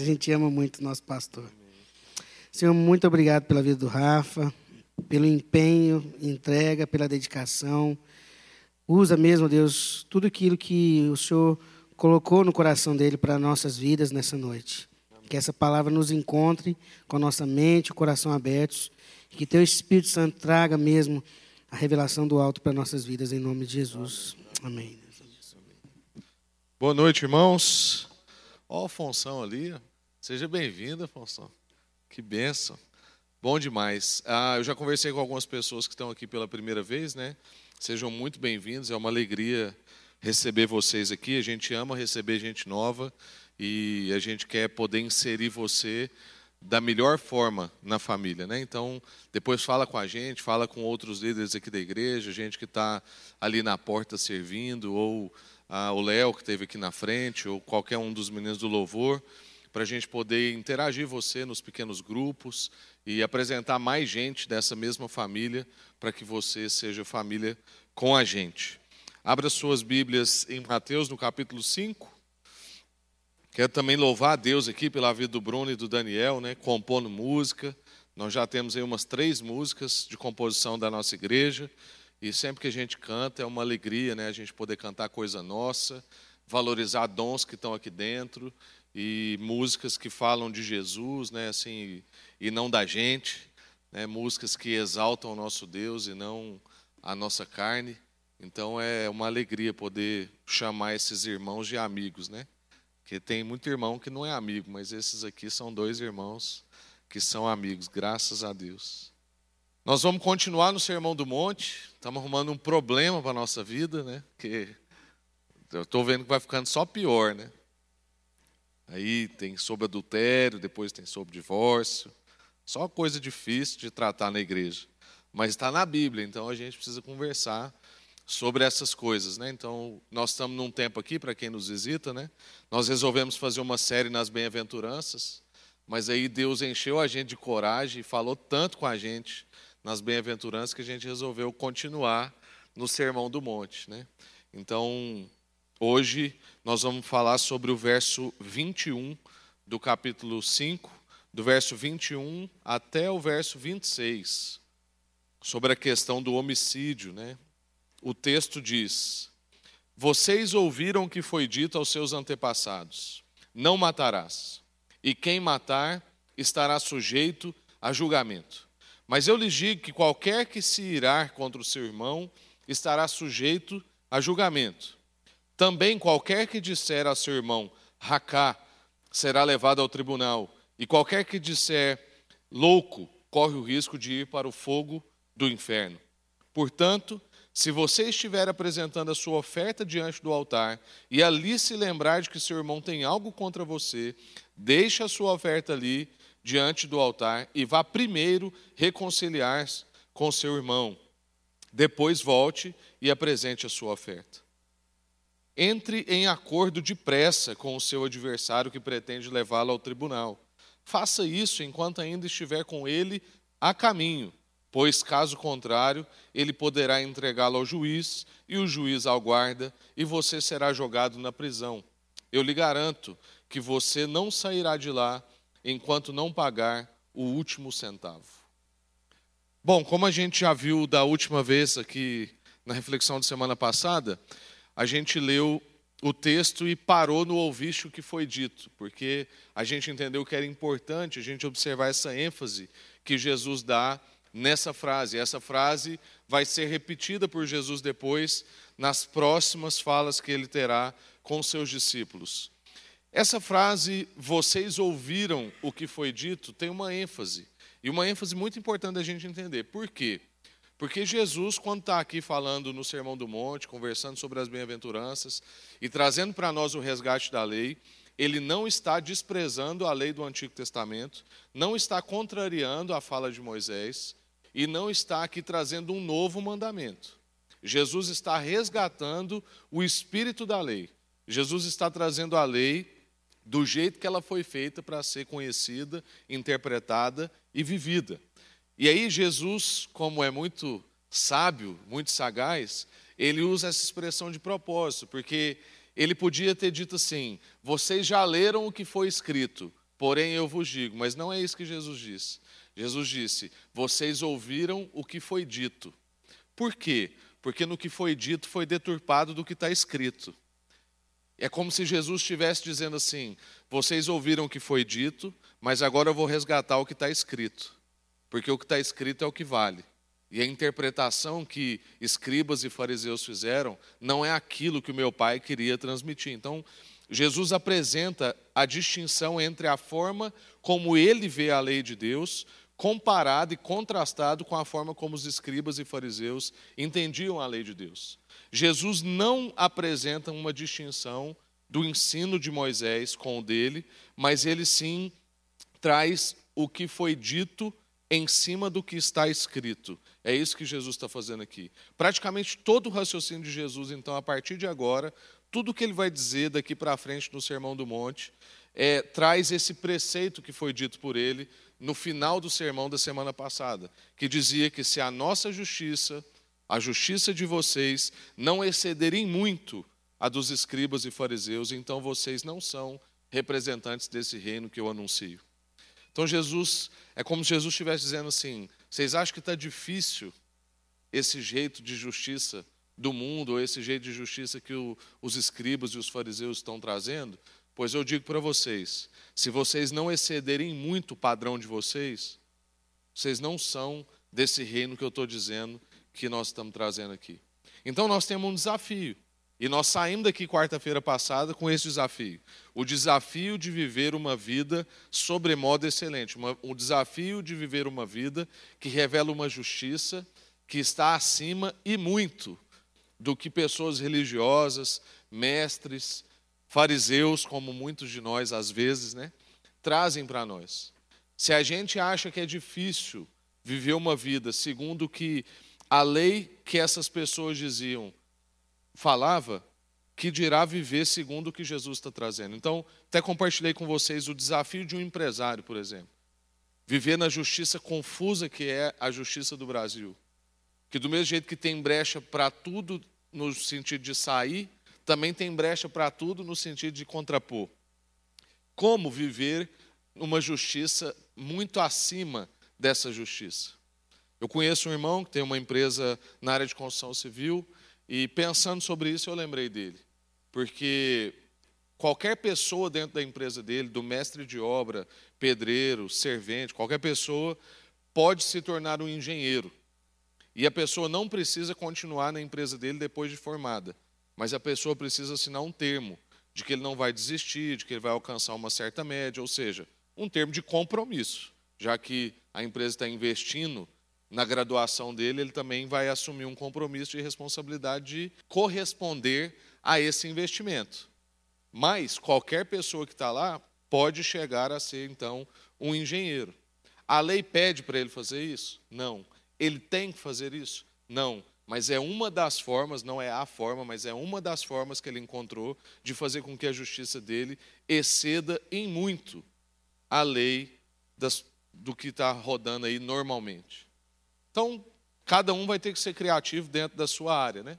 A gente ama muito o nosso pastor. Senhor, muito obrigado pela vida do Rafa, pelo empenho, entrega, pela dedicação. Usa mesmo, Deus, tudo aquilo que o Senhor colocou no coração dele para nossas vidas nessa noite. Que essa palavra nos encontre com a nossa mente, o coração abertos, e que teu Espírito Santo traga mesmo a revelação do alto para nossas vidas, em nome de Jesus. Amém. Boa noite, irmãos. Ó, Afonso ali. Seja bem-vindo, Afonso. Que benção. Bom demais. Ah, eu já conversei com algumas pessoas que estão aqui pela primeira vez, né? Sejam muito bem-vindos. É uma alegria receber vocês aqui. A gente ama receber gente nova e a gente quer poder inserir você da melhor forma na família, né? Então, depois fala com a gente, fala com outros líderes aqui da igreja, gente que está ali na porta servindo, ou ah, o Léo que esteve aqui na frente, ou qualquer um dos meninos do louvor, para a gente poder interagir você nos pequenos grupos e apresentar mais gente dessa mesma família, para que você seja família com a gente. Abra suas Bíblias em Mateus, no capítulo 5. Quero também louvar a Deus aqui pela vida do Bruno e do Daniel, né, compondo música. Nós já temos aí umas três músicas de composição da nossa igreja. E sempre que a gente canta é uma alegria, né, a gente poder cantar coisa nossa, valorizar dons que estão aqui dentro e músicas que falam de Jesus, né, assim, e não da gente, né, músicas que exaltam o nosso Deus e não a nossa carne. Então é uma alegria poder chamar esses irmãos de amigos, né? Porque tem muito irmão que não é amigo, mas esses aqui são dois irmãos que são amigos, graças a Deus. Nós vamos continuar no Sermão do Monte, estamos arrumando um problema para a nossa vida, né? Que eu estou vendo que vai ficando só pior, né? Aí tem sobre adultério, depois tem sobre divórcio. Só coisa difícil de tratar na igreja. Mas está na Bíblia, então a gente precisa conversar sobre essas coisas, né? Então, nós estamos num tempo aqui para quem nos visita, né? Nós resolvemos fazer uma série nas bem-aventuranças, mas aí Deus encheu a gente de coragem e falou tanto com a gente nas bem-aventuranças que a gente resolveu continuar no Sermão do Monte, né? Então, hoje nós vamos falar sobre o verso 21 do capítulo 5, do verso 21 até o verso 26, sobre a questão do homicídio, né? o texto diz: Vocês ouviram que foi dito aos seus antepassados: Não matarás, e quem matar estará sujeito a julgamento. Mas eu lhes digo que qualquer que se irar contra o seu irmão estará sujeito a julgamento. Também qualquer que disser a seu irmão, racá, será levado ao tribunal, e qualquer que disser louco, corre o risco de ir para o fogo do inferno. Portanto, se você estiver apresentando a sua oferta diante do altar e ali se lembrar de que seu irmão tem algo contra você, deixe a sua oferta ali diante do altar e vá primeiro reconciliar com seu irmão. Depois volte e apresente a sua oferta. Entre em acordo depressa com o seu adversário que pretende levá-lo ao tribunal. Faça isso enquanto ainda estiver com ele a caminho pois, caso contrário, ele poderá entregá-lo ao juiz e o juiz ao guarda, e você será jogado na prisão. Eu lhe garanto que você não sairá de lá enquanto não pagar o último centavo. Bom, como a gente já viu da última vez aqui na reflexão de semana passada, a gente leu o texto e parou no ouviste o que foi dito, porque a gente entendeu que era importante a gente observar essa ênfase que Jesus dá nessa frase. Essa frase vai ser repetida por Jesus depois nas próximas falas que ele terá com seus discípulos. Essa frase, vocês ouviram o que foi dito, tem uma ênfase. E uma ênfase muito importante da gente entender. Por quê? Porque Jesus, quando está aqui falando no Sermão do Monte, conversando sobre as bem-aventuranças e trazendo para nós o resgate da lei, ele não está desprezando a lei do Antigo Testamento, não está contrariando a fala de Moisés, e não está aqui trazendo um novo mandamento. Jesus está resgatando o espírito da lei. Jesus está trazendo a lei do jeito que ela foi feita para ser conhecida, interpretada e vivida. E aí, Jesus, como é muito sábio, muito sagaz, ele usa essa expressão de propósito, porque ele podia ter dito assim: vocês já leram o que foi escrito, porém eu vos digo. Mas não é isso que Jesus disse. Jesus disse: Vocês ouviram o que foi dito. Por quê? Porque no que foi dito foi deturpado do que está escrito. É como se Jesus estivesse dizendo assim: Vocês ouviram o que foi dito, mas agora eu vou resgatar o que está escrito. Porque o que está escrito é o que vale. E a interpretação que escribas e fariseus fizeram não é aquilo que o meu pai queria transmitir. Então, Jesus apresenta a distinção entre a forma como ele vê a lei de Deus, comparado e contrastado com a forma como os escribas e fariseus entendiam a lei de Deus. Jesus não apresenta uma distinção do ensino de Moisés com o dele, mas ele sim traz o que foi dito em cima do que está escrito. É isso que Jesus está fazendo aqui. Praticamente todo o raciocínio de Jesus, então, a partir de agora, tudo que ele vai dizer daqui para frente no Sermão do Monte, é, traz esse preceito que foi dito por ele no final do sermão da semana passada, que dizia que se a nossa justiça, a justiça de vocês, não excederem muito a dos escribas e fariseus, então vocês não são representantes desse reino que eu anuncio. Então Jesus, é como se Jesus estivesse dizendo assim: vocês acham que está difícil esse jeito de justiça do mundo, ou esse jeito de justiça que o, os escribas e os fariseus estão trazendo? Pois eu digo para vocês: se vocês não excederem muito o padrão de vocês, vocês não são desse reino que eu estou dizendo que nós estamos trazendo aqui. Então nós temos um desafio. E nós saímos daqui quarta-feira passada com esse desafio. O desafio de viver uma vida sobremodo excelente. Uma, um desafio de viver uma vida que revela uma justiça que está acima e muito do que pessoas religiosas, mestres, fariseus, como muitos de nós às vezes, né, trazem para nós. Se a gente acha que é difícil viver uma vida segundo o que a lei que essas pessoas diziam falava que dirá viver segundo o que Jesus está trazendo. Então, até compartilhei com vocês o desafio de um empresário, por exemplo. Viver na justiça confusa que é a justiça do Brasil. Que do mesmo jeito que tem brecha para tudo no sentido de sair, também tem brecha para tudo no sentido de contrapor. Como viver uma justiça muito acima dessa justiça? Eu conheço um irmão que tem uma empresa na área de construção civil, e pensando sobre isso, eu lembrei dele. Porque qualquer pessoa dentro da empresa dele, do mestre de obra, pedreiro, servente, qualquer pessoa, pode se tornar um engenheiro. E a pessoa não precisa continuar na empresa dele depois de formada, mas a pessoa precisa assinar um termo de que ele não vai desistir, de que ele vai alcançar uma certa média, ou seja, um termo de compromisso, já que a empresa está investindo na graduação dele, ele também vai assumir um compromisso de responsabilidade de corresponder a esse investimento. Mas qualquer pessoa que está lá pode chegar a ser, então, um engenheiro. A lei pede para ele fazer isso? Não. Ele tem que fazer isso? Não. Mas é uma das formas, não é a forma, mas é uma das formas que ele encontrou de fazer com que a justiça dele exceda em muito a lei das, do que está rodando aí normalmente. Então, cada um vai ter que ser criativo dentro da sua área, né?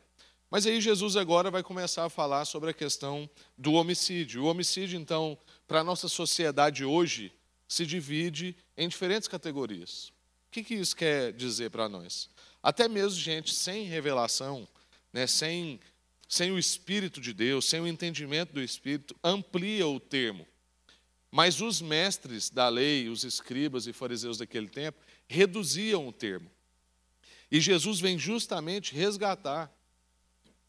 Mas aí Jesus agora vai começar a falar sobre a questão do homicídio. O homicídio, então, para a nossa sociedade hoje, se divide em diferentes categorias. O que, que isso quer dizer para nós? Até mesmo gente sem revelação, né, sem, sem o Espírito de Deus, sem o entendimento do Espírito, amplia o termo. Mas os mestres da lei, os escribas e fariseus daquele tempo, reduziam o termo. E Jesus vem justamente resgatar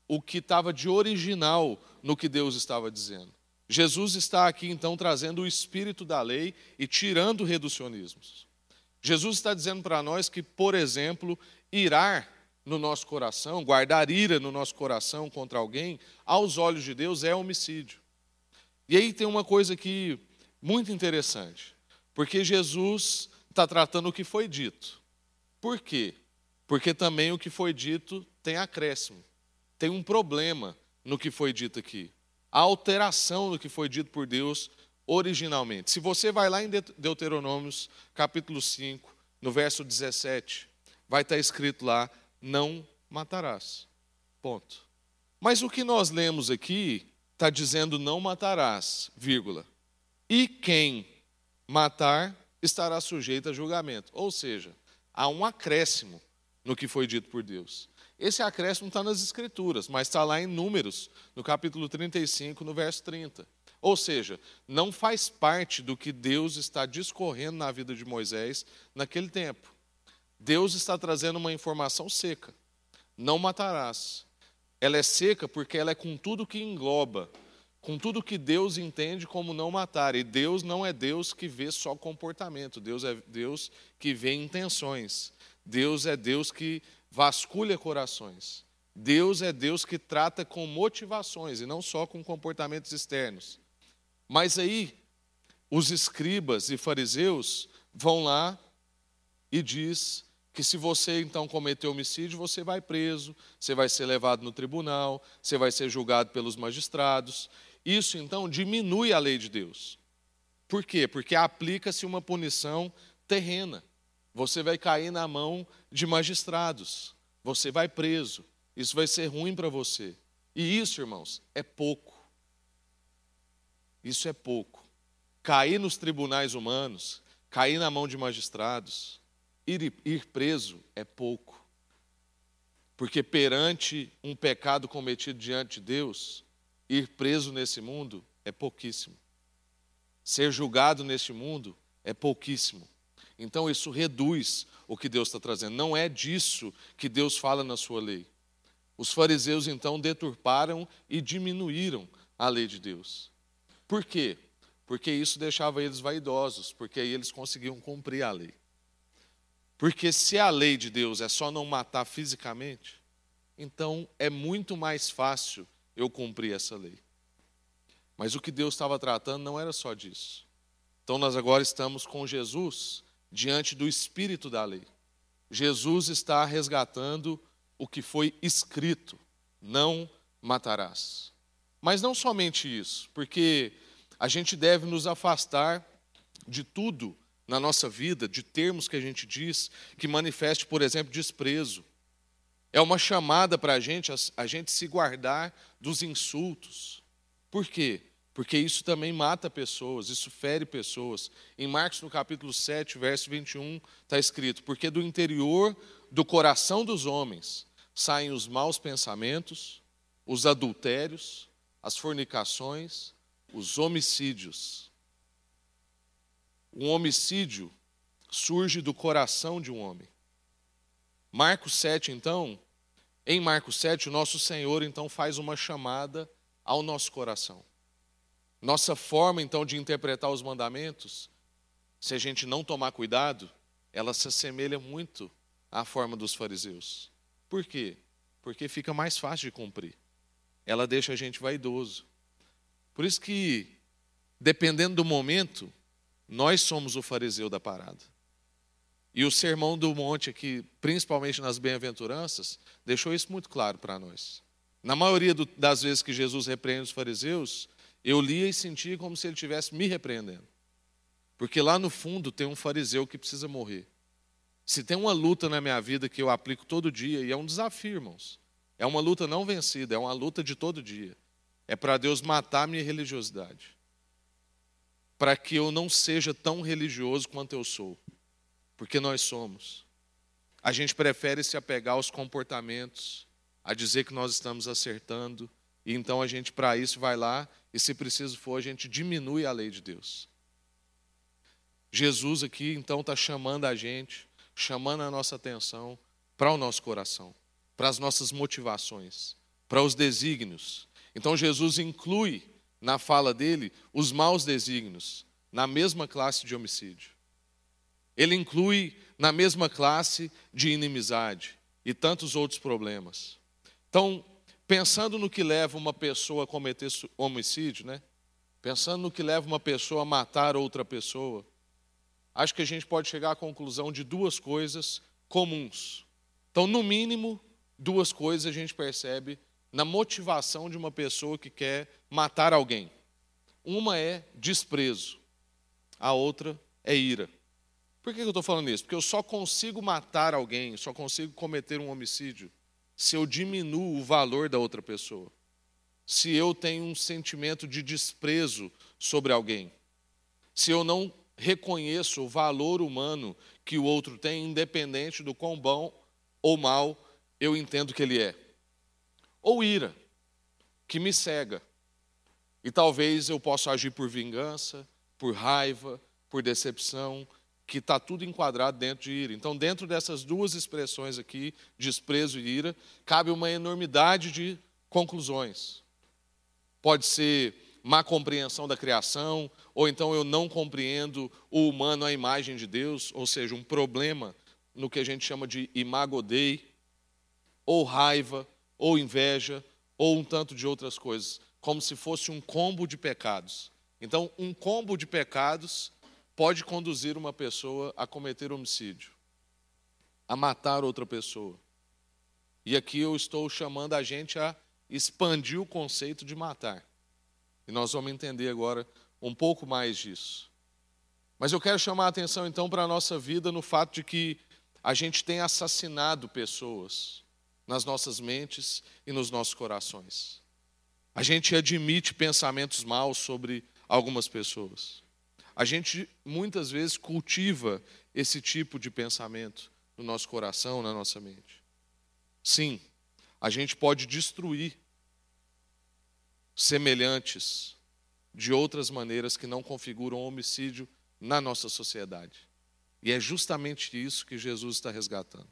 o que estava de original no que Deus estava dizendo. Jesus está aqui então trazendo o espírito da lei e tirando reducionismos. Jesus está dizendo para nós que, por exemplo, irar no nosso coração, guardar ira no nosso coração contra alguém, aos olhos de Deus é homicídio. E aí tem uma coisa aqui muito interessante, porque Jesus está tratando o que foi dito. Por quê? Porque também o que foi dito tem acréscimo, tem um problema no que foi dito aqui. A alteração do que foi dito por Deus originalmente. Se você vai lá em Deuteronômios, capítulo 5, no verso 17, vai estar escrito lá: não matarás. Ponto. Mas o que nós lemos aqui está dizendo não matarás, vírgula. E quem matar, estará sujeito a julgamento. Ou seja, há um acréscimo no que foi dito por Deus. Esse acréscimo está nas Escrituras, mas está lá em Números, no capítulo 35, no verso 30. Ou seja, não faz parte do que Deus está discorrendo na vida de Moisés naquele tempo. Deus está trazendo uma informação seca. Não matarás. Ela é seca porque ela é com tudo que engloba, com tudo que Deus entende como não matar. E Deus não é Deus que vê só comportamento, Deus é Deus que vê intenções. Deus é Deus que vasculha corações. Deus é Deus que trata com motivações e não só com comportamentos externos. Mas aí os escribas e fariseus vão lá e diz que se você então cometer homicídio, você vai preso, você vai ser levado no tribunal, você vai ser julgado pelos magistrados. Isso então diminui a lei de Deus. Por quê? Porque aplica-se uma punição terrena. Você vai cair na mão de magistrados, você vai preso. Isso vai ser ruim para você. E isso, irmãos, é pouco. Isso é pouco. Cair nos tribunais humanos, cair na mão de magistrados, ir, ir preso é pouco. Porque perante um pecado cometido diante de Deus, ir preso nesse mundo é pouquíssimo. Ser julgado neste mundo é pouquíssimo. Então isso reduz o que Deus está trazendo. Não é disso que Deus fala na sua lei. Os fariseus então deturparam e diminuíram a lei de Deus. Por quê? Porque isso deixava eles vaidosos, porque aí eles conseguiam cumprir a lei. Porque se a lei de Deus é só não matar fisicamente, então é muito mais fácil eu cumprir essa lei. Mas o que Deus estava tratando não era só disso. Então nós agora estamos com Jesus diante do espírito da lei. Jesus está resgatando o que foi escrito: não matarás. Mas não somente isso, porque a gente deve nos afastar de tudo na nossa vida, de termos que a gente diz que manifeste, por exemplo, desprezo. É uma chamada para a gente, a gente se guardar dos insultos. Por quê? Porque isso também mata pessoas, isso fere pessoas. Em Marcos, no capítulo 7, verso 21, está escrito: Porque do interior do coração dos homens saem os maus pensamentos, os adultérios, as fornicações, os homicídios. Um homicídio surge do coração de um homem. Marcos 7, então, em Marcos 7, o nosso Senhor então faz uma chamada ao nosso coração. Nossa forma então de interpretar os mandamentos, se a gente não tomar cuidado, ela se assemelha muito à forma dos fariseus. Por quê? Porque fica mais fácil de cumprir. Ela deixa a gente vaidoso. Por isso que, dependendo do momento, nós somos o fariseu da parada. E o sermão do monte aqui, principalmente nas bem-aventuranças, deixou isso muito claro para nós. Na maioria das vezes que Jesus repreende os fariseus, eu lia e sentia como se ele estivesse me repreendendo. Porque lá no fundo tem um fariseu que precisa morrer. Se tem uma luta na minha vida que eu aplico todo dia, e é um desafio, irmãos, é uma luta não vencida, é uma luta de todo dia. É para Deus matar a minha religiosidade. Para que eu não seja tão religioso quanto eu sou. Porque nós somos. A gente prefere se apegar aos comportamentos, a dizer que nós estamos acertando, e então a gente, para isso, vai lá e, se preciso for, a gente diminui a lei de Deus. Jesus aqui, então, está chamando a gente, chamando a nossa atenção para o nosso coração, para as nossas motivações, para os desígnios. Então, Jesus inclui na fala dele os maus desígnios na mesma classe de homicídio. Ele inclui na mesma classe de inimizade e tantos outros problemas. Então, pensando no que leva uma pessoa a cometer homicídio, né? Pensando no que leva uma pessoa a matar outra pessoa, acho que a gente pode chegar à conclusão de duas coisas comuns. Então, no mínimo, duas coisas a gente percebe na motivação de uma pessoa que quer matar alguém. Uma é desprezo, a outra é ira. Por que eu estou falando isso? Porque eu só consigo matar alguém, só consigo cometer um homicídio se eu diminuo o valor da outra pessoa, se eu tenho um sentimento de desprezo sobre alguém, se eu não reconheço o valor humano que o outro tem, independente do quão bom ou mal eu entendo que ele é. Ou ira, que me cega. E talvez eu possa agir por vingança, por raiva, por decepção, que está tudo enquadrado dentro de ira. Então, dentro dessas duas expressões aqui, desprezo e ira, cabe uma enormidade de conclusões. Pode ser má compreensão da criação, ou então eu não compreendo o humano à imagem de Deus, ou seja, um problema no que a gente chama de imago Dei, ou raiva, ou inveja, ou um tanto de outras coisas, como se fosse um combo de pecados. Então, um combo de pecados pode conduzir uma pessoa a cometer homicídio, a matar outra pessoa. E aqui eu estou chamando a gente a expandir o conceito de matar. E nós vamos entender agora um pouco mais disso. Mas eu quero chamar a atenção então para a nossa vida no fato de que a gente tem assassinado pessoas nas nossas mentes e nos nossos corações. A gente admite pensamentos maus sobre algumas pessoas. A gente muitas vezes cultiva esse tipo de pensamento no nosso coração, na nossa mente. Sim, a gente pode destruir semelhantes de outras maneiras que não configuram homicídio na nossa sociedade. E é justamente isso que Jesus está resgatando.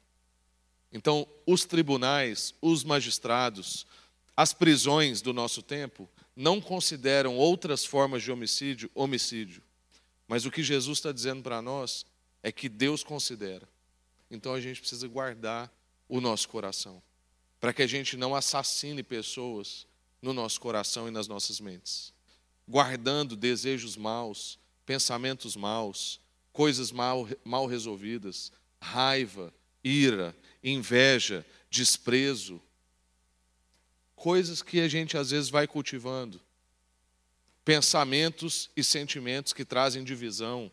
Então, os tribunais, os magistrados, as prisões do nosso tempo não consideram outras formas de homicídio homicídio. Mas o que Jesus está dizendo para nós é que Deus considera. Então a gente precisa guardar o nosso coração, para que a gente não assassine pessoas no nosso coração e nas nossas mentes, guardando desejos maus, pensamentos maus, coisas mal, mal resolvidas, raiva, ira, inveja, desprezo, coisas que a gente às vezes vai cultivando, pensamentos e sentimentos que trazem divisão,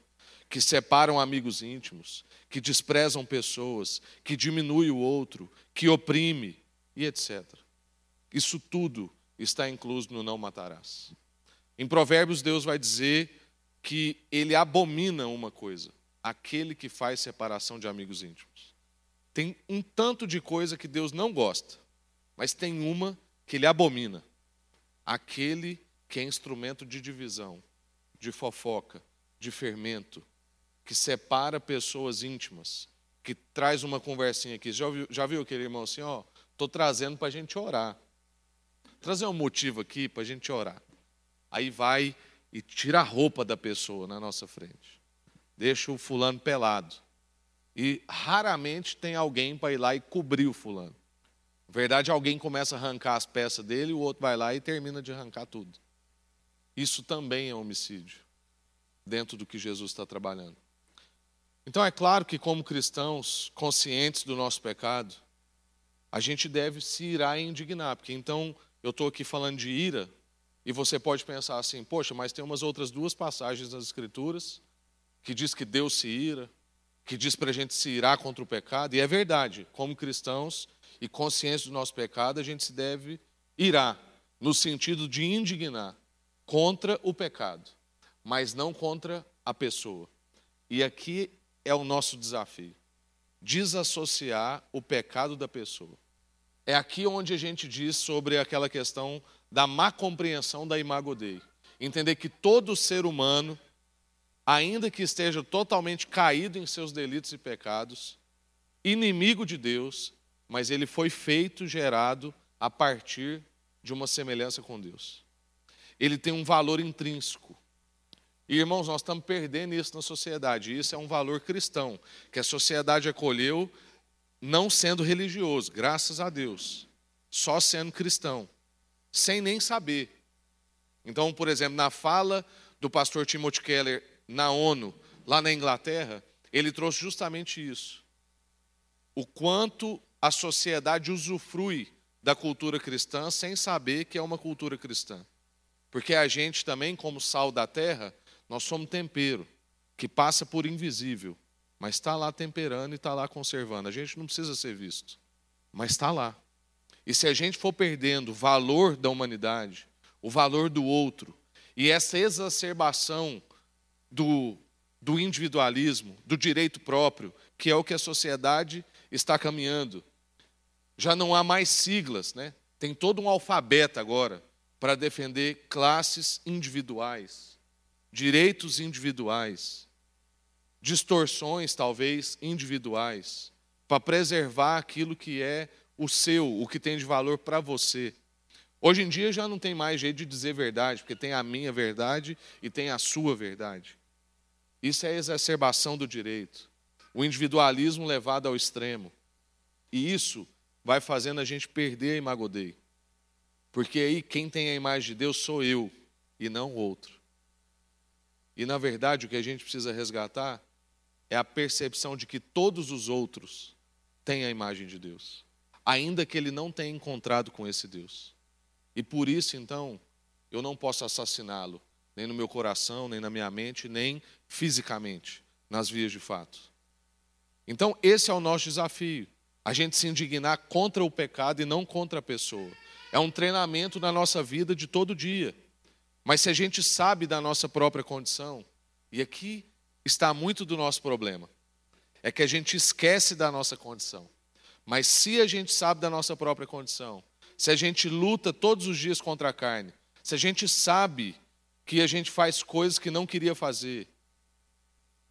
que separam amigos íntimos, que desprezam pessoas, que diminui o outro, que oprime e etc. Isso tudo está incluso no não matarás. Em Provérbios, Deus vai dizer que ele abomina uma coisa: aquele que faz separação de amigos íntimos. Tem um tanto de coisa que Deus não gosta, mas tem uma que ele abomina: aquele que é instrumento de divisão, de fofoca, de fermento, que separa pessoas íntimas, que traz uma conversinha aqui. Já viu, já viu aquele irmão assim, ó? Estou trazendo para a gente orar trazer um motivo aqui para a gente orar. Aí vai e tira a roupa da pessoa na nossa frente. Deixa o fulano pelado. E raramente tem alguém para ir lá e cobrir o fulano. Na verdade, alguém começa a arrancar as peças dele, o outro vai lá e termina de arrancar tudo. Isso também é homicídio, dentro do que Jesus está trabalhando. Então, é claro que, como cristãos, conscientes do nosso pecado, a gente deve se irar e indignar, porque então eu estou aqui falando de ira, e você pode pensar assim, poxa, mas tem umas outras duas passagens nas Escrituras que diz que Deus se ira, que diz para a gente se irar contra o pecado, e é verdade, como cristãos e conscientes do nosso pecado, a gente se deve irar, no sentido de indignar contra o pecado, mas não contra a pessoa. E aqui é o nosso desafio: desassociar o pecado da pessoa. É aqui onde a gente diz sobre aquela questão da má compreensão da imago Dei. Entender que todo ser humano, ainda que esteja totalmente caído em seus delitos e pecados, inimigo de Deus, mas ele foi feito, gerado a partir de uma semelhança com Deus. Ele tem um valor intrínseco. E, irmãos, nós estamos perdendo isso na sociedade. Isso é um valor cristão, que a sociedade acolheu não sendo religioso, graças a Deus, só sendo cristão, sem nem saber. Então, por exemplo, na fala do pastor Timothy Keller na ONU, lá na Inglaterra, ele trouxe justamente isso. O quanto a sociedade usufrui da cultura cristã sem saber que é uma cultura cristã. Porque a gente também, como sal da terra, nós somos tempero que passa por invisível mas está lá temperando e está lá conservando. A gente não precisa ser visto, mas está lá. E se a gente for perdendo o valor da humanidade, o valor do outro, e essa exacerbação do do individualismo, do direito próprio, que é o que a sociedade está caminhando. Já não há mais siglas, né? Tem todo um alfabeto agora para defender classes individuais, direitos individuais, distorções talvez individuais, para preservar aquilo que é o seu, o que tem de valor para você. Hoje em dia já não tem mais jeito de dizer verdade, porque tem a minha verdade e tem a sua verdade. Isso é a exacerbação do direito, o individualismo levado ao extremo. E isso vai fazendo a gente perder a imagodei. Porque aí quem tem a imagem de Deus sou eu e não outro. E na verdade o que a gente precisa resgatar é a percepção de que todos os outros têm a imagem de Deus, ainda que ele não tenha encontrado com esse Deus. E por isso, então, eu não posso assassiná-lo, nem no meu coração, nem na minha mente, nem fisicamente, nas vias de fato. Então, esse é o nosso desafio, a gente se indignar contra o pecado e não contra a pessoa. É um treinamento na nossa vida de todo dia. Mas se a gente sabe da nossa própria condição, e aqui está muito do nosso problema, é que a gente esquece da nossa condição. Mas se a gente sabe da nossa própria condição, se a gente luta todos os dias contra a carne, se a gente sabe que a gente faz coisas que não queria fazer,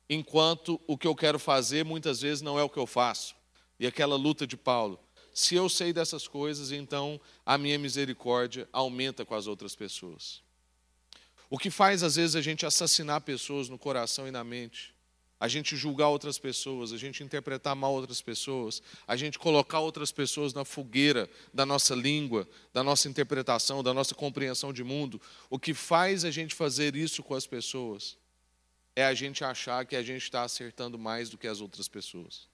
enquanto o que eu quero fazer muitas vezes não é o que eu faço. E aquela luta de Paulo, se eu sei dessas coisas, então a minha misericórdia aumenta com as outras pessoas. O que faz, às vezes, a gente assassinar pessoas no coração e na mente, a gente julgar outras pessoas, a gente interpretar mal outras pessoas, a gente colocar outras pessoas na fogueira da nossa língua, da nossa interpretação, da nossa compreensão de mundo, o que faz a gente fazer isso com as pessoas é a gente achar que a gente está acertando mais do que as outras pessoas.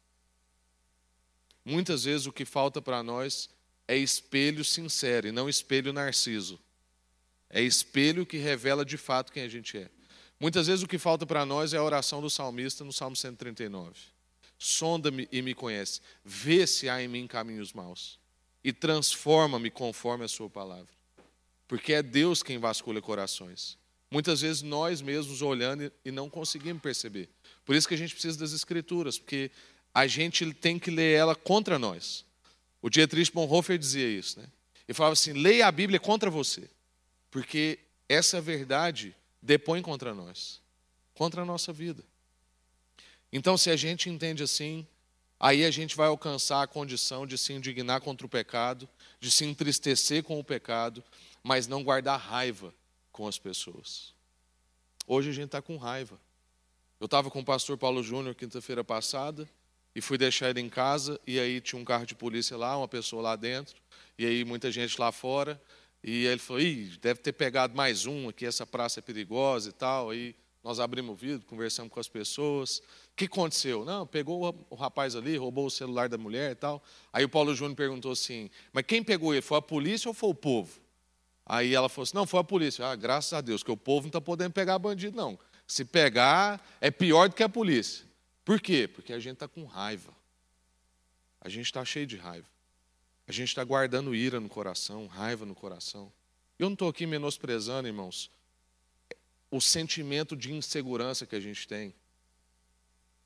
Muitas vezes o que falta para nós é espelho sincero e não espelho narciso. É espelho que revela de fato quem a gente é. Muitas vezes o que falta para nós é a oração do salmista no Salmo 139. Sonda-me e me conhece, vê se há em mim caminhos maus e transforma-me conforme a sua palavra. Porque é Deus quem vasculha corações. Muitas vezes nós mesmos olhando e não conseguimos perceber. Por isso que a gente precisa das escrituras, porque a gente tem que ler ela contra nós. O Dietrich Bonhoeffer dizia isso, né? Ele falava assim: leia a Bíblia contra você, porque essa verdade depõe contra nós, contra a nossa vida. Então, se a gente entende assim, aí a gente vai alcançar a condição de se indignar contra o pecado, de se entristecer com o pecado, mas não guardar raiva com as pessoas. Hoje a gente está com raiva. Eu estava com o pastor Paulo Júnior quinta-feira passada, e fui deixar ele em casa, e aí tinha um carro de polícia lá, uma pessoa lá dentro, e aí muita gente lá fora, e ele falou, Ih, deve ter pegado mais um aqui, essa praça é perigosa e tal, aí nós abrimos o vidro, conversamos com as pessoas, o que aconteceu? Não, pegou o rapaz ali, roubou o celular da mulher e tal, aí o Paulo Júnior perguntou assim, mas quem pegou ele, foi a polícia ou foi o povo? Aí ela falou assim, não, foi a polícia, ah, graças a Deus, que o povo não está podendo pegar bandido não, se pegar é pior do que a polícia. Por quê? Porque a gente está com raiva. A gente está cheio de raiva. A gente está guardando ira no coração, raiva no coração. Eu não estou aqui menosprezando, irmãos, o sentimento de insegurança que a gente tem.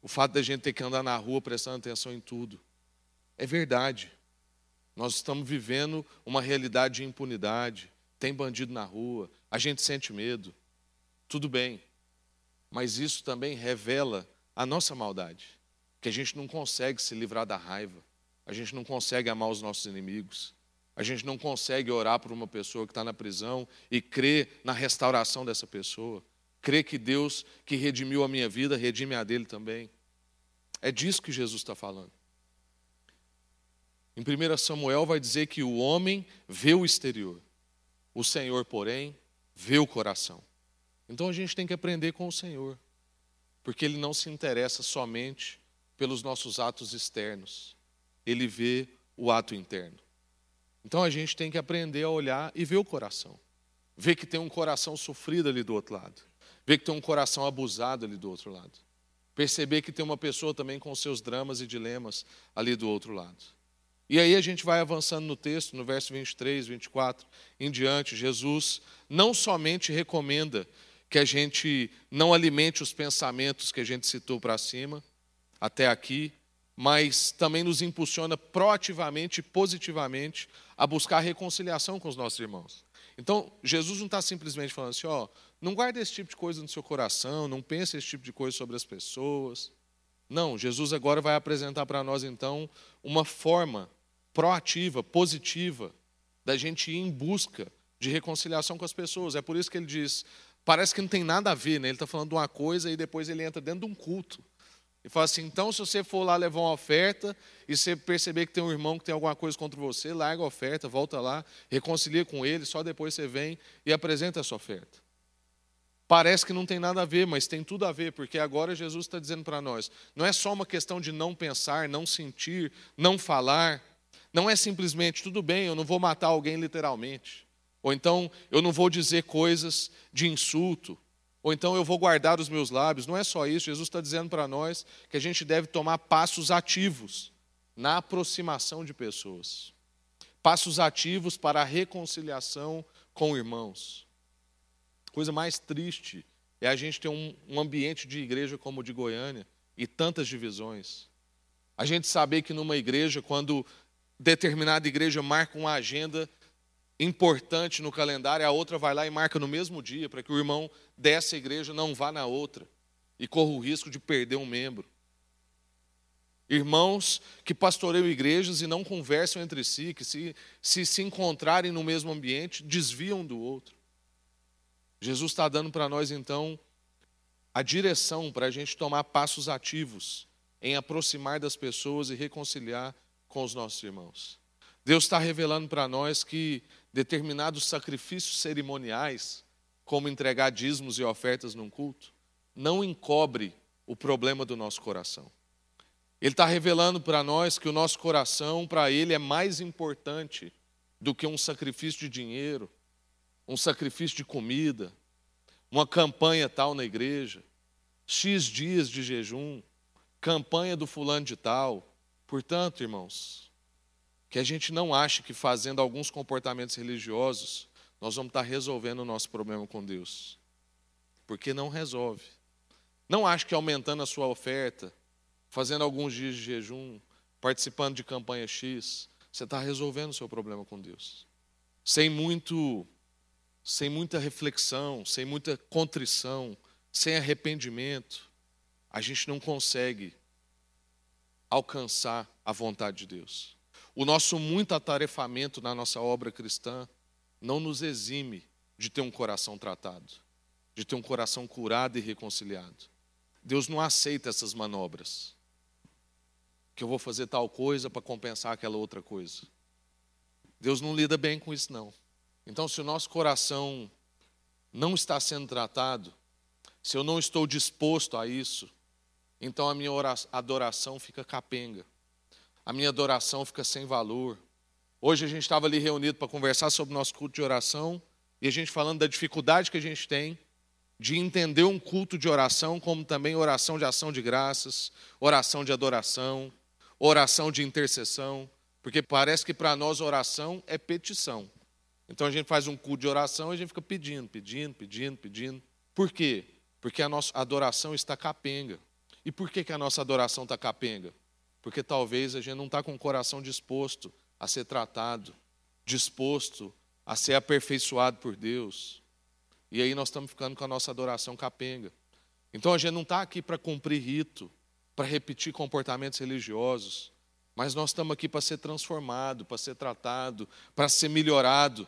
O fato da gente ter que andar na rua prestando atenção em tudo. É verdade. Nós estamos vivendo uma realidade de impunidade. Tem bandido na rua, a gente sente medo. Tudo bem. Mas isso também revela a nossa maldade, que a gente não consegue se livrar da raiva, a gente não consegue amar os nossos inimigos, a gente não consegue orar por uma pessoa que está na prisão e crer na restauração dessa pessoa, crer que Deus que redimiu a minha vida, redime a dele também. É disso que Jesus está falando. Em 1 Samuel vai dizer que o homem vê o exterior, o Senhor, porém, vê o coração. Então a gente tem que aprender com o Senhor porque ele não se interessa somente pelos nossos atos externos, ele vê o ato interno. Então a gente tem que aprender a olhar e ver o coração, ver que tem um coração sofrido ali do outro lado, ver que tem um coração abusado ali do outro lado, perceber que tem uma pessoa também com seus dramas e dilemas ali do outro lado. E aí a gente vai avançando no texto, no verso 23, 24 em diante, Jesus não somente recomenda que a gente não alimente os pensamentos que a gente citou para cima até aqui, mas também nos impulsiona proativamente e positivamente a buscar reconciliação com os nossos irmãos. Então, Jesus não está simplesmente falando assim, ó, não guarde esse tipo de coisa no seu coração, não pense esse tipo de coisa sobre as pessoas. Não, Jesus agora vai apresentar para nós, então, uma forma proativa, positiva, da gente ir em busca de reconciliação com as pessoas. É por isso que ele diz, parece que não tem nada a ver, né? ele está falando de uma coisa e depois ele entra dentro de um culto. E fala assim: então, se você for lá levar uma oferta e você perceber que tem um irmão que tem alguma coisa contra você, larga a oferta, volta lá, reconcilia com ele, só depois você vem e apresenta a sua oferta. Parece que não tem nada a ver, mas tem tudo a ver, porque agora Jesus está dizendo para nós: não é só uma questão de não pensar, não sentir, não falar, não é simplesmente, tudo bem, eu não vou matar alguém literalmente, ou então eu não vou dizer coisas de insulto, ou então eu vou guardar os meus lábios. Não é só isso, Jesus está dizendo para nós que a gente deve tomar passos ativos na aproximação de pessoas. Passos ativos para a reconciliação com irmãos. Coisa mais triste é a gente ter um, um ambiente de igreja como o de Goiânia e tantas divisões. A gente saber que numa igreja, quando determinada igreja marca uma agenda importante no calendário, a outra vai lá e marca no mesmo dia, para que o irmão dessa igreja não vá na outra e corra o risco de perder um membro. Irmãos que pastoreiam igrejas e não conversam entre si, que se, se se encontrarem no mesmo ambiente, desviam do outro. Jesus está dando para nós, então, a direção para a gente tomar passos ativos em aproximar das pessoas e reconciliar com os nossos irmãos. Deus está revelando para nós que determinados sacrifícios cerimoniais, como entregar dízimos e ofertas num culto, não encobre o problema do nosso coração. Ele está revelando para nós que o nosso coração, para Ele, é mais importante do que um sacrifício de dinheiro, um sacrifício de comida, uma campanha tal na igreja, X dias de jejum, campanha do fulano de tal. Portanto, irmãos, que a gente não ache que fazendo alguns comportamentos religiosos nós vamos estar resolvendo o nosso problema com Deus. Porque não resolve. Não ache que aumentando a sua oferta, fazendo alguns dias de jejum, participando de campanha X, você está resolvendo o seu problema com Deus. Sem muito sem muita reflexão, sem muita contrição, sem arrependimento, a gente não consegue alcançar a vontade de Deus. O nosso muito atarefamento na nossa obra cristã não nos exime de ter um coração tratado, de ter um coração curado e reconciliado. Deus não aceita essas manobras. Que eu vou fazer tal coisa para compensar aquela outra coisa. Deus não lida bem com isso, não. Então, se o nosso coração não está sendo tratado, se eu não estou disposto a isso, então a minha adoração fica capenga a minha adoração fica sem valor. Hoje a gente estava ali reunido para conversar sobre o nosso culto de oração e a gente falando da dificuldade que a gente tem de entender um culto de oração como também oração de ação de graças, oração de adoração, oração de intercessão, porque parece que para nós oração é petição. Então a gente faz um culto de oração e a gente fica pedindo, pedindo, pedindo, pedindo. Por quê? Porque a nossa adoração está capenga. E por que, que a nossa adoração está capenga? Porque talvez a gente não está com o coração disposto a ser tratado, disposto a ser aperfeiçoado por Deus. E aí nós estamos ficando com a nossa adoração capenga. Então a gente não está aqui para cumprir rito, para repetir comportamentos religiosos, mas nós estamos aqui para ser transformado, para ser tratado, para ser melhorado.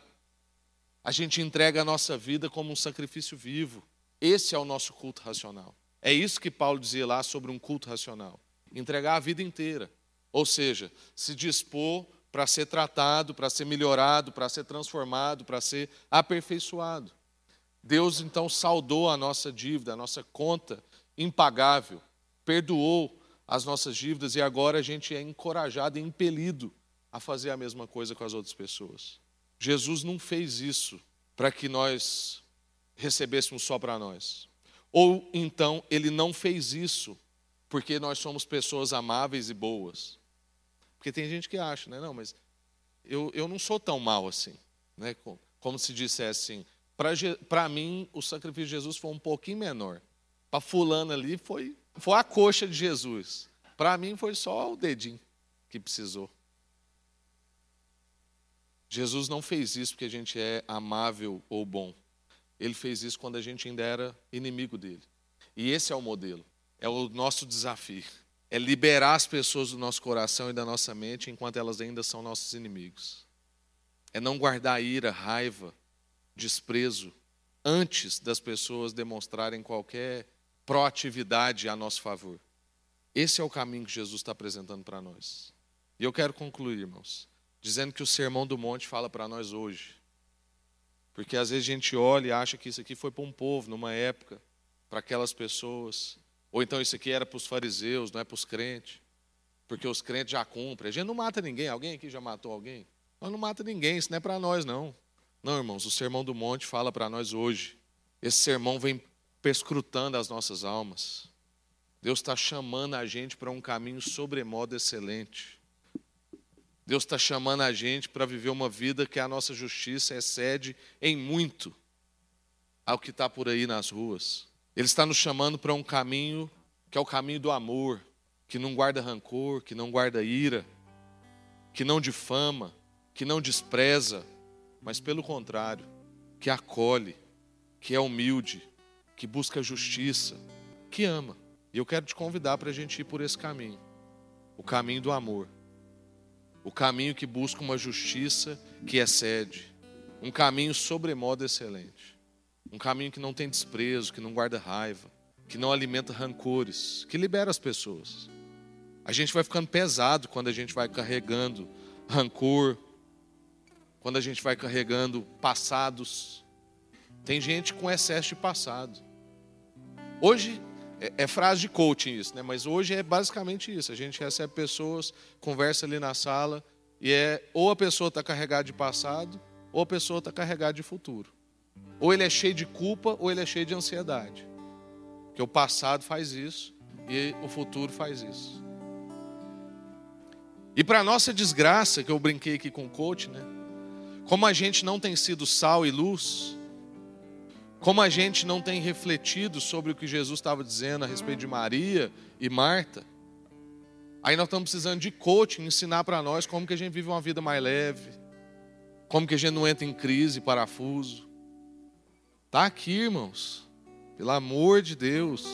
A gente entrega a nossa vida como um sacrifício vivo. Esse é o nosso culto racional. É isso que Paulo dizia lá sobre um culto racional entregar a vida inteira. Ou seja, se dispor para ser tratado, para ser melhorado, para ser transformado, para ser aperfeiçoado. Deus então saudou a nossa dívida, a nossa conta impagável, perdoou as nossas dívidas e agora a gente é encorajado e impelido a fazer a mesma coisa com as outras pessoas. Jesus não fez isso para que nós recebêssemos só para nós. Ou então ele não fez isso porque nós somos pessoas amáveis e boas. Porque tem gente que acha, né? Não, mas eu, eu não sou tão mal assim. Né? Como, como se dissesse assim, Para mim, o sacrifício de Jesus foi um pouquinho menor. Para fulano ali foi, foi a coxa de Jesus. Para mim foi só o dedinho que precisou. Jesus não fez isso porque a gente é amável ou bom. Ele fez isso quando a gente ainda era inimigo dele. E esse é o modelo, é o nosso desafio. É liberar as pessoas do nosso coração e da nossa mente enquanto elas ainda são nossos inimigos. É não guardar ira, raiva, desprezo antes das pessoas demonstrarem qualquer proatividade a nosso favor. Esse é o caminho que Jesus está apresentando para nós. E eu quero concluir, irmãos dizendo que o Sermão do Monte fala para nós hoje. Porque às vezes a gente olha e acha que isso aqui foi para um povo, numa época, para aquelas pessoas. Ou então isso aqui era para os fariseus, não é para os crentes. Porque os crentes já cumprem. A gente não mata ninguém. Alguém aqui já matou alguém? Nós não mata ninguém, isso não é para nós, não. Não, irmãos, o Sermão do Monte fala para nós hoje. Esse sermão vem perscrutando as nossas almas. Deus está chamando a gente para um caminho sobremodo excelente. Deus está chamando a gente para viver uma vida que a nossa justiça excede em muito ao que está por aí nas ruas. Ele está nos chamando para um caminho que é o caminho do amor, que não guarda rancor, que não guarda ira, que não difama, que não despreza, mas pelo contrário, que acolhe, que é humilde, que busca justiça, que ama. E eu quero te convidar para a gente ir por esse caminho o caminho do amor. O caminho que busca uma justiça que excede. Um caminho sobremodo excelente. Um caminho que não tem desprezo, que não guarda raiva, que não alimenta rancores, que libera as pessoas. A gente vai ficando pesado quando a gente vai carregando rancor, quando a gente vai carregando passados. Tem gente com excesso de passado. Hoje é, é, frase de coaching isso, né? Mas hoje é basicamente isso. A gente recebe pessoas, conversa ali na sala e é ou a pessoa está carregada de passado ou a pessoa está carregada de futuro. Ou ele é cheio de culpa ou ele é cheio de ansiedade. Porque o passado faz isso e o futuro faz isso. E para nossa desgraça, que eu brinquei aqui com o coach, né? Como a gente não tem sido sal e luz, como a gente não tem refletido sobre o que Jesus estava dizendo a respeito de Maria e Marta, aí nós estamos precisando de coaching, ensinar para nós como que a gente vive uma vida mais leve, como que a gente não entra em crise, parafuso. Tá aqui, irmãos. Pelo amor de Deus,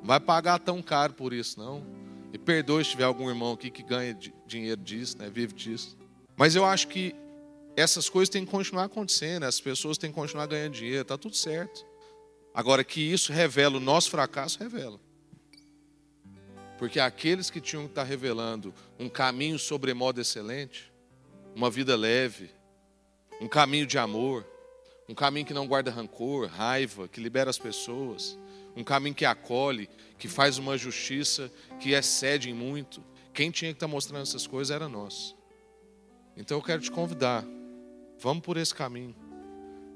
não vai pagar tão caro por isso, não. E perdoe se tiver algum irmão aqui que ganha dinheiro disso, né, vive disso. Mas eu acho que essas coisas têm que continuar acontecendo, as pessoas têm que continuar ganhando dinheiro, está tudo certo. Agora, que isso revela o nosso fracasso, revela. Porque aqueles que tinham que estar revelando um caminho sobremodo excelente, uma vida leve, um caminho de amor, um caminho que não guarda rancor, raiva, que libera as pessoas, um caminho que acolhe, que faz uma justiça que excede em muito. Quem tinha que estar mostrando essas coisas era nós. Então eu quero te convidar Vamos por esse caminho.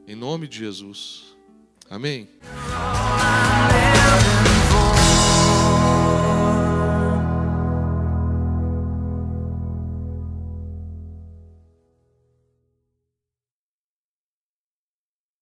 Em nome de Jesus. Amém.